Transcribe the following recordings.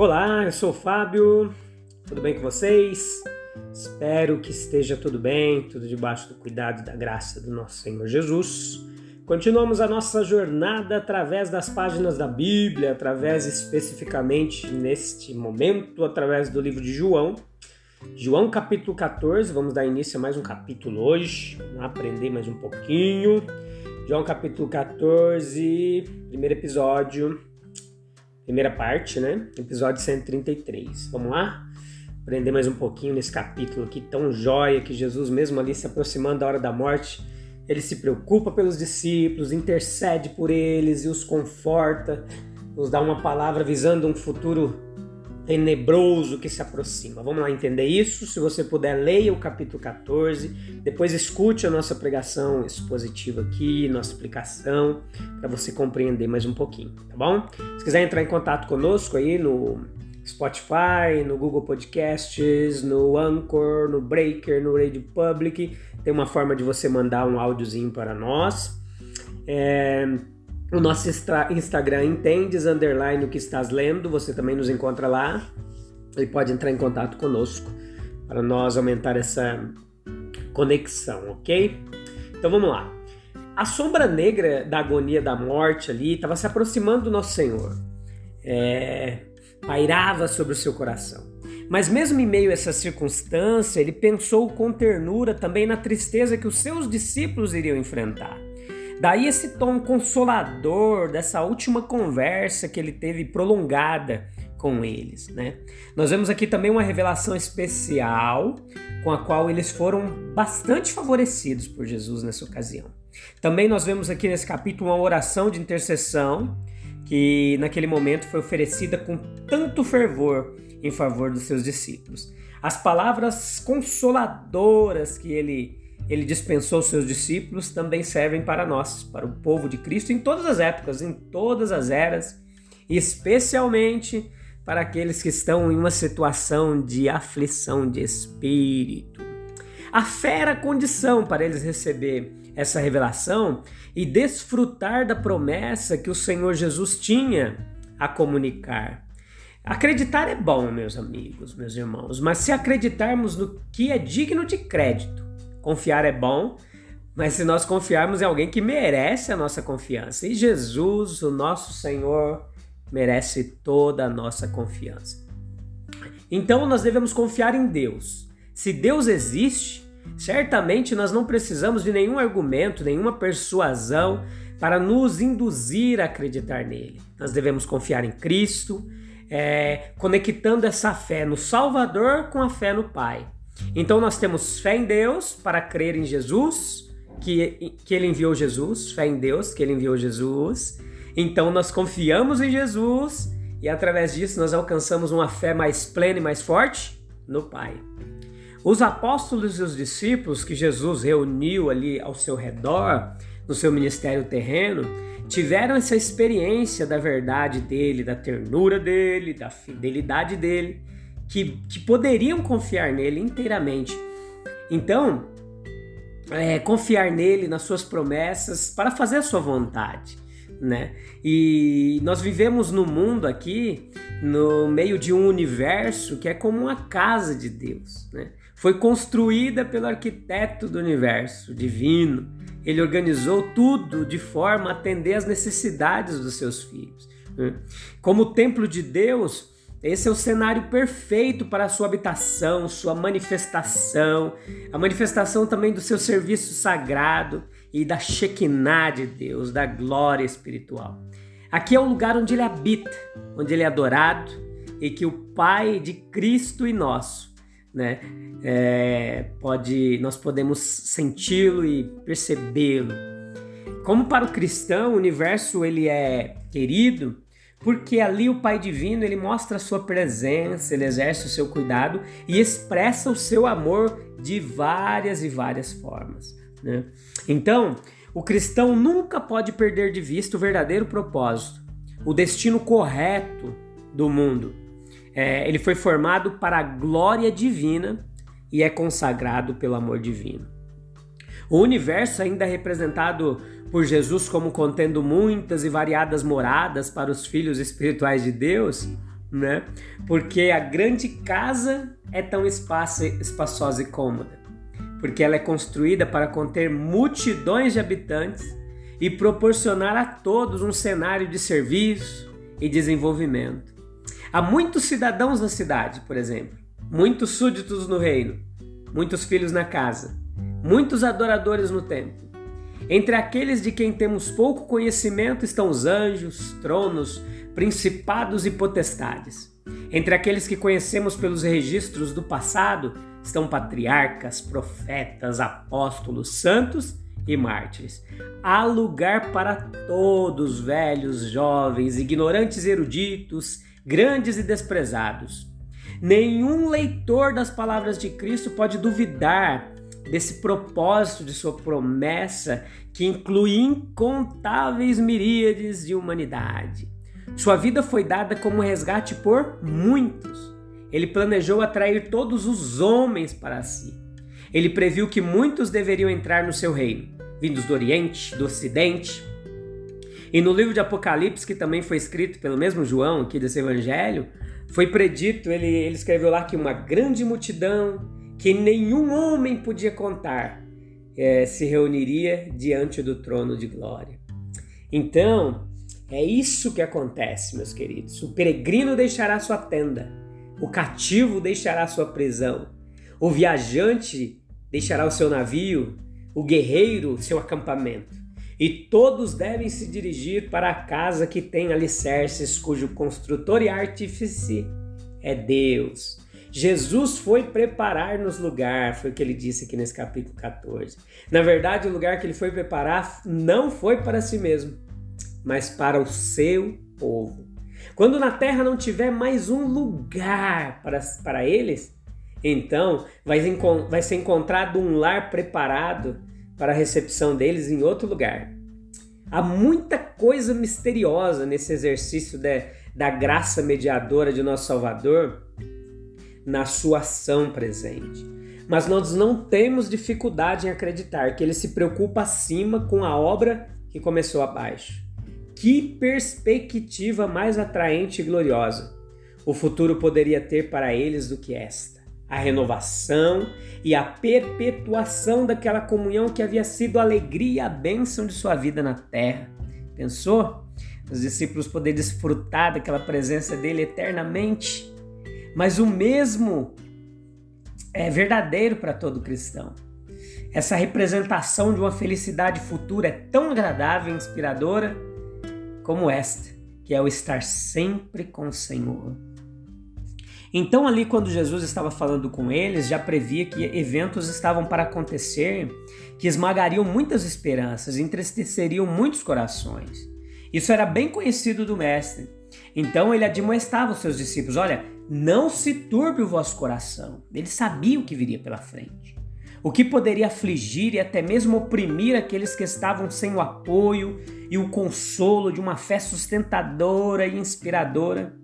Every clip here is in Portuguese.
Olá, eu sou o Fábio, tudo bem com vocês? Espero que esteja tudo bem, tudo debaixo do cuidado e da graça do nosso Senhor Jesus. Continuamos a nossa jornada através das páginas da Bíblia, através especificamente neste momento, através do livro de João. João capítulo 14, vamos dar início a mais um capítulo hoje, vamos aprender mais um pouquinho. João capítulo 14, primeiro episódio, primeira parte, né? Episódio 133. Vamos lá? Aprender mais um pouquinho nesse capítulo aqui tão jóia que Jesus, mesmo ali se aproximando da hora da morte, ele se preocupa pelos discípulos, intercede por eles e os conforta, nos dá uma palavra visando um futuro tenebroso que se aproxima. Vamos lá entender isso? Se você puder, leia o capítulo 14, depois escute a nossa pregação expositiva aqui, nossa explicação, para você compreender mais um pouquinho, tá bom? Se quiser entrar em contato conosco aí no Spotify, no Google Podcasts, no Anchor, no Breaker, no Radio Public, tem uma forma de você mandar um áudiozinho para nós. É o nosso Instagram entendes underline o que estás lendo, você também nos encontra lá e pode entrar em contato conosco para nós aumentar essa conexão, ok? Então vamos lá. A sombra negra da agonia da morte ali estava se aproximando do nosso Senhor. É, pairava sobre o seu coração. Mas mesmo em meio a essa circunstância, ele pensou com ternura também na tristeza que os seus discípulos iriam enfrentar. Daí esse tom consolador dessa última conversa que ele teve prolongada com eles, né? Nós vemos aqui também uma revelação especial com a qual eles foram bastante favorecidos por Jesus nessa ocasião. Também nós vemos aqui nesse capítulo uma oração de intercessão que naquele momento foi oferecida com tanto fervor em favor dos seus discípulos. As palavras consoladoras que ele ele dispensou seus discípulos também servem para nós, para o povo de Cristo, em todas as épocas, em todas as eras, especialmente para aqueles que estão em uma situação de aflição de espírito. A fé era a condição para eles receber essa revelação e desfrutar da promessa que o Senhor Jesus tinha a comunicar. Acreditar é bom, meus amigos, meus irmãos, mas se acreditarmos no que é digno de crédito, Confiar é bom, mas se nós confiarmos em alguém que merece a nossa confiança, e Jesus, o nosso Senhor, merece toda a nossa confiança. Então nós devemos confiar em Deus. Se Deus existe, certamente nós não precisamos de nenhum argumento, nenhuma persuasão para nos induzir a acreditar nele. Nós devemos confiar em Cristo, é, conectando essa fé no Salvador com a fé no Pai. Então nós temos fé em Deus para crer em Jesus, que, que ele enviou Jesus, fé em Deus, que ele enviou Jesus. Então nós confiamos em Jesus e através disso nós alcançamos uma fé mais plena e mais forte no Pai. Os apóstolos e os discípulos que Jesus reuniu ali ao seu redor, no seu ministério terreno, tiveram essa experiência da verdade dele, da ternura dele, da fidelidade dele que, que poderiam confiar nele inteiramente. Então, é, confiar nele, nas suas promessas, para fazer a sua vontade. Né? E nós vivemos no mundo aqui, no meio de um universo que é como uma casa de Deus. Né? Foi construída pelo arquiteto do universo divino. Ele organizou tudo de forma a atender às necessidades dos seus filhos. Né? Como templo de Deus, esse é o cenário perfeito para a sua habitação, sua manifestação, a manifestação também do seu serviço sagrado e da Shekinah de Deus, da glória espiritual. Aqui é o lugar onde ele habita, onde ele é adorado e que o Pai de Cristo e nosso, né, é, pode, nós podemos senti-lo e percebê-lo. Como para o cristão, o universo ele é querido porque ali o Pai Divino ele mostra a sua presença, ele exerce o seu cuidado e expressa o seu amor de várias e várias formas. Né? Então, o cristão nunca pode perder de vista o verdadeiro propósito, o destino correto do mundo. É, ele foi formado para a glória divina e é consagrado pelo amor divino. O universo ainda é representado por Jesus como contendo muitas e variadas moradas para os filhos espirituais de Deus, né? Porque a grande casa é tão espaçosa e cômoda, porque ela é construída para conter multidões de habitantes e proporcionar a todos um cenário de serviço e desenvolvimento. Há muitos cidadãos na cidade, por exemplo, muitos súditos no reino, muitos filhos na casa, muitos adoradores no templo. Entre aqueles de quem temos pouco conhecimento estão os anjos, tronos, principados e potestades. Entre aqueles que conhecemos pelos registros do passado estão patriarcas, profetas, apóstolos, santos e mártires. Há lugar para todos, velhos, jovens, ignorantes eruditos, grandes e desprezados. Nenhum leitor das palavras de Cristo pode duvidar desse propósito de sua promessa que inclui incontáveis miríades de humanidade. Sua vida foi dada como resgate por muitos. Ele planejou atrair todos os homens para si. Ele previu que muitos deveriam entrar no seu reino, vindos do Oriente, do Ocidente. E no livro de Apocalipse, que também foi escrito pelo mesmo João aqui desse evangelho, foi predito, ele, ele escreveu lá que uma grande multidão que nenhum homem podia contar, é, se reuniria diante do trono de glória. Então, é isso que acontece, meus queridos. O peregrino deixará sua tenda, o cativo deixará sua prisão, o viajante deixará o seu navio, o guerreiro seu acampamento. E todos devem se dirigir para a casa que tem alicerces, cujo construtor e artífice é Deus. Jesus foi preparar-nos lugar, foi o que ele disse aqui nesse capítulo 14. Na verdade, o lugar que ele foi preparar não foi para si mesmo, mas para o seu povo. Quando na terra não tiver mais um lugar para, para eles, então vai, vai ser encontrado um lar preparado para a recepção deles em outro lugar. Há muita coisa misteriosa nesse exercício de, da graça mediadora de nosso Salvador na sua ação presente. Mas nós não temos dificuldade em acreditar que ele se preocupa acima com a obra que começou abaixo. Que perspectiva mais atraente e gloriosa o futuro poderia ter para eles do que esta? A renovação e a perpetuação daquela comunhão que havia sido a alegria e a bênção de sua vida na terra. Pensou? Os discípulos poderem desfrutar daquela presença dele eternamente mas o mesmo é verdadeiro para todo cristão. Essa representação de uma felicidade futura é tão agradável e inspiradora como esta, que é o estar sempre com o Senhor. Então, ali, quando Jesus estava falando com eles, já previa que eventos estavam para acontecer que esmagariam muitas esperanças, entristeceriam muitos corações. Isso era bem conhecido do Mestre. Então, ele admoestava os seus discípulos: olha, não se turbe o vosso coração. Ele sabia o que viria pela frente. O que poderia afligir e até mesmo oprimir aqueles que estavam sem o apoio e o consolo de uma fé sustentadora e inspiradora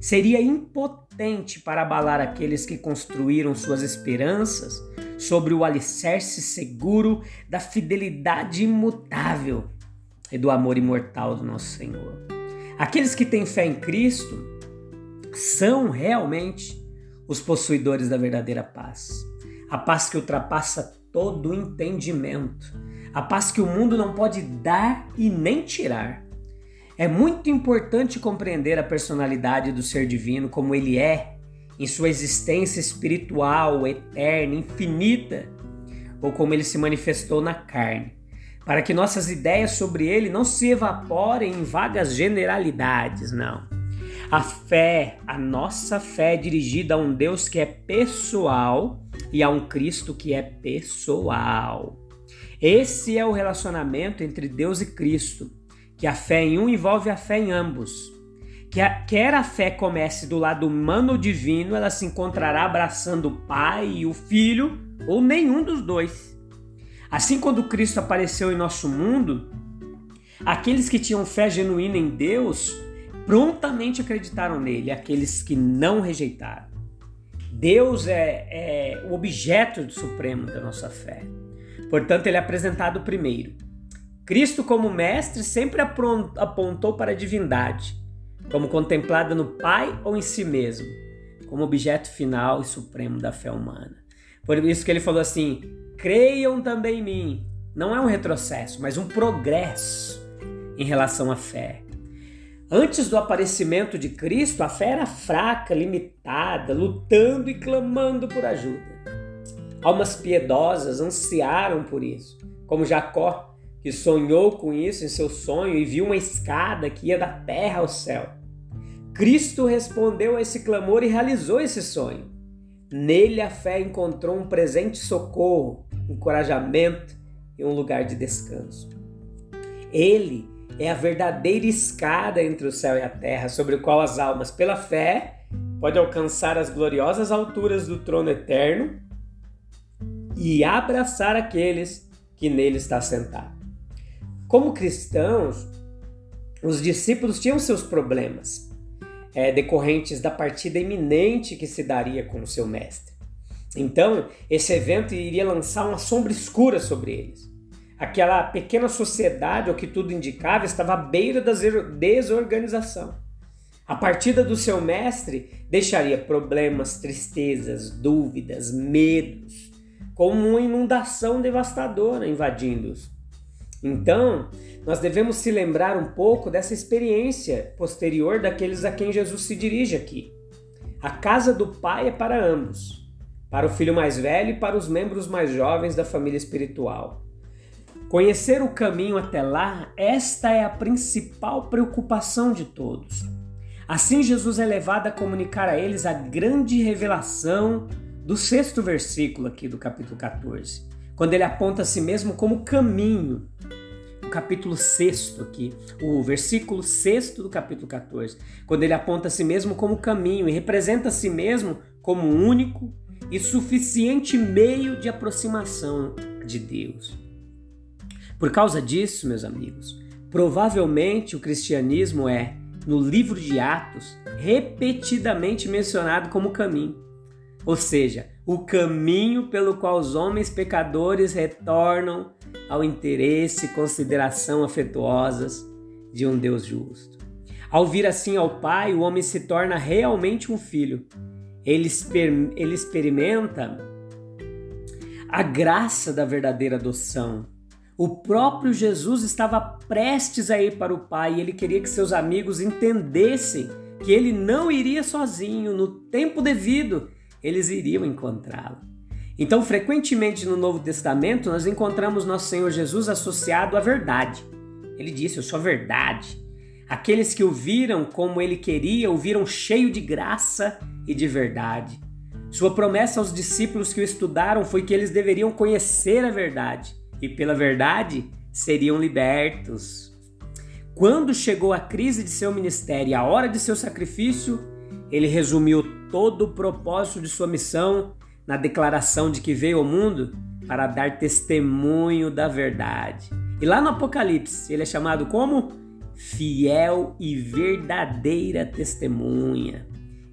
seria impotente para abalar aqueles que construíram suas esperanças sobre o alicerce seguro da fidelidade imutável e do amor imortal do nosso Senhor. Aqueles que têm fé em Cristo são realmente os possuidores da verdadeira paz. A paz que ultrapassa todo o entendimento. A paz que o mundo não pode dar e nem tirar. É muito importante compreender a personalidade do ser divino como ele é, em sua existência espiritual, eterna, infinita, ou como ele se manifestou na carne, para que nossas ideias sobre ele não se evaporem em vagas generalidades, não. A fé, a nossa fé é dirigida a um Deus que é pessoal e a um Cristo que é pessoal. Esse é o relacionamento entre Deus e Cristo, que a fé em um envolve a fé em ambos. Que a, quer a fé comece do lado humano ou divino, ela se encontrará abraçando o Pai e o Filho, ou nenhum dos dois. Assim, quando Cristo apareceu em nosso mundo, aqueles que tinham fé genuína em Deus prontamente acreditaram nele, aqueles que não rejeitaram. Deus é, é o objeto supremo da nossa fé. Portanto, ele é apresentado primeiro. Cristo, como mestre, sempre apontou para a divindade, como contemplada no Pai ou em si mesmo, como objeto final e supremo da fé humana. Por isso que ele falou assim: creiam também em mim. Não é um retrocesso, mas um progresso em relação à fé. Antes do aparecimento de Cristo, a fé era fraca, limitada, lutando e clamando por ajuda. Almas piedosas ansiaram por isso, como Jacó, que sonhou com isso em seu sonho e viu uma escada que ia da terra ao céu. Cristo respondeu a esse clamor e realizou esse sonho. Nele a fé encontrou um presente socorro, encorajamento e um lugar de descanso. Ele é a verdadeira escada entre o céu e a terra, sobre o qual as almas, pela fé, podem alcançar as gloriosas alturas do trono eterno e abraçar aqueles que nele está sentado. Como cristãos, os discípulos tinham seus problemas, é, decorrentes da partida iminente que se daria com o seu mestre. Então, esse evento iria lançar uma sombra escura sobre eles. Aquela pequena sociedade, ao que tudo indicava, estava à beira da desorganização. A partida do seu mestre deixaria problemas, tristezas, dúvidas, medos, como uma inundação devastadora invadindo-os. Então, nós devemos se lembrar um pouco dessa experiência posterior daqueles a quem Jesus se dirige aqui. A casa do Pai é para ambos, para o filho mais velho e para os membros mais jovens da família espiritual. Conhecer o caminho até lá, esta é a principal preocupação de todos. Assim, Jesus é levado a comunicar a eles a grande revelação do sexto versículo aqui do capítulo 14, quando ele aponta a si mesmo como caminho. O capítulo sexto aqui, o versículo sexto do capítulo 14, quando ele aponta a si mesmo como caminho e representa a si mesmo como único e suficiente meio de aproximação de Deus. Por causa disso, meus amigos, provavelmente o cristianismo é, no livro de Atos, repetidamente mencionado como caminho. Ou seja, o caminho pelo qual os homens pecadores retornam ao interesse e consideração afetuosas de um Deus justo. Ao vir assim ao Pai, o homem se torna realmente um filho. Ele, exper ele experimenta a graça da verdadeira adoção, o próprio Jesus estava prestes a ir para o Pai e ele queria que seus amigos entendessem que ele não iria sozinho, no tempo devido, eles iriam encontrá-lo. Então, frequentemente no Novo Testamento, nós encontramos nosso Senhor Jesus associado à verdade. Ele disse: Eu sou a verdade. Aqueles que o viram como ele queria, o viram cheio de graça e de verdade. Sua promessa aos discípulos que o estudaram foi que eles deveriam conhecer a verdade e pela verdade seriam libertos. Quando chegou a crise de seu ministério e a hora de seu sacrifício, ele resumiu todo o propósito de sua missão na declaração de que veio ao mundo para dar testemunho da verdade. E lá no Apocalipse, ele é chamado como fiel e verdadeira testemunha.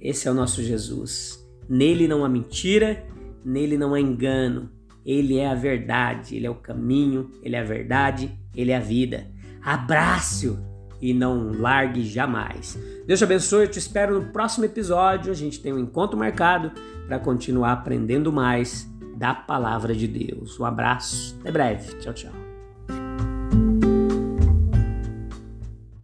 Esse é o nosso Jesus. Nele não há mentira, nele não há engano. Ele é a verdade, ele é o caminho, ele é a verdade, ele é a vida. Abrace-o e não largue jamais. Deus te abençoe, eu te espero no próximo episódio. A gente tem um encontro marcado para continuar aprendendo mais da palavra de Deus. Um abraço, até breve. Tchau, tchau.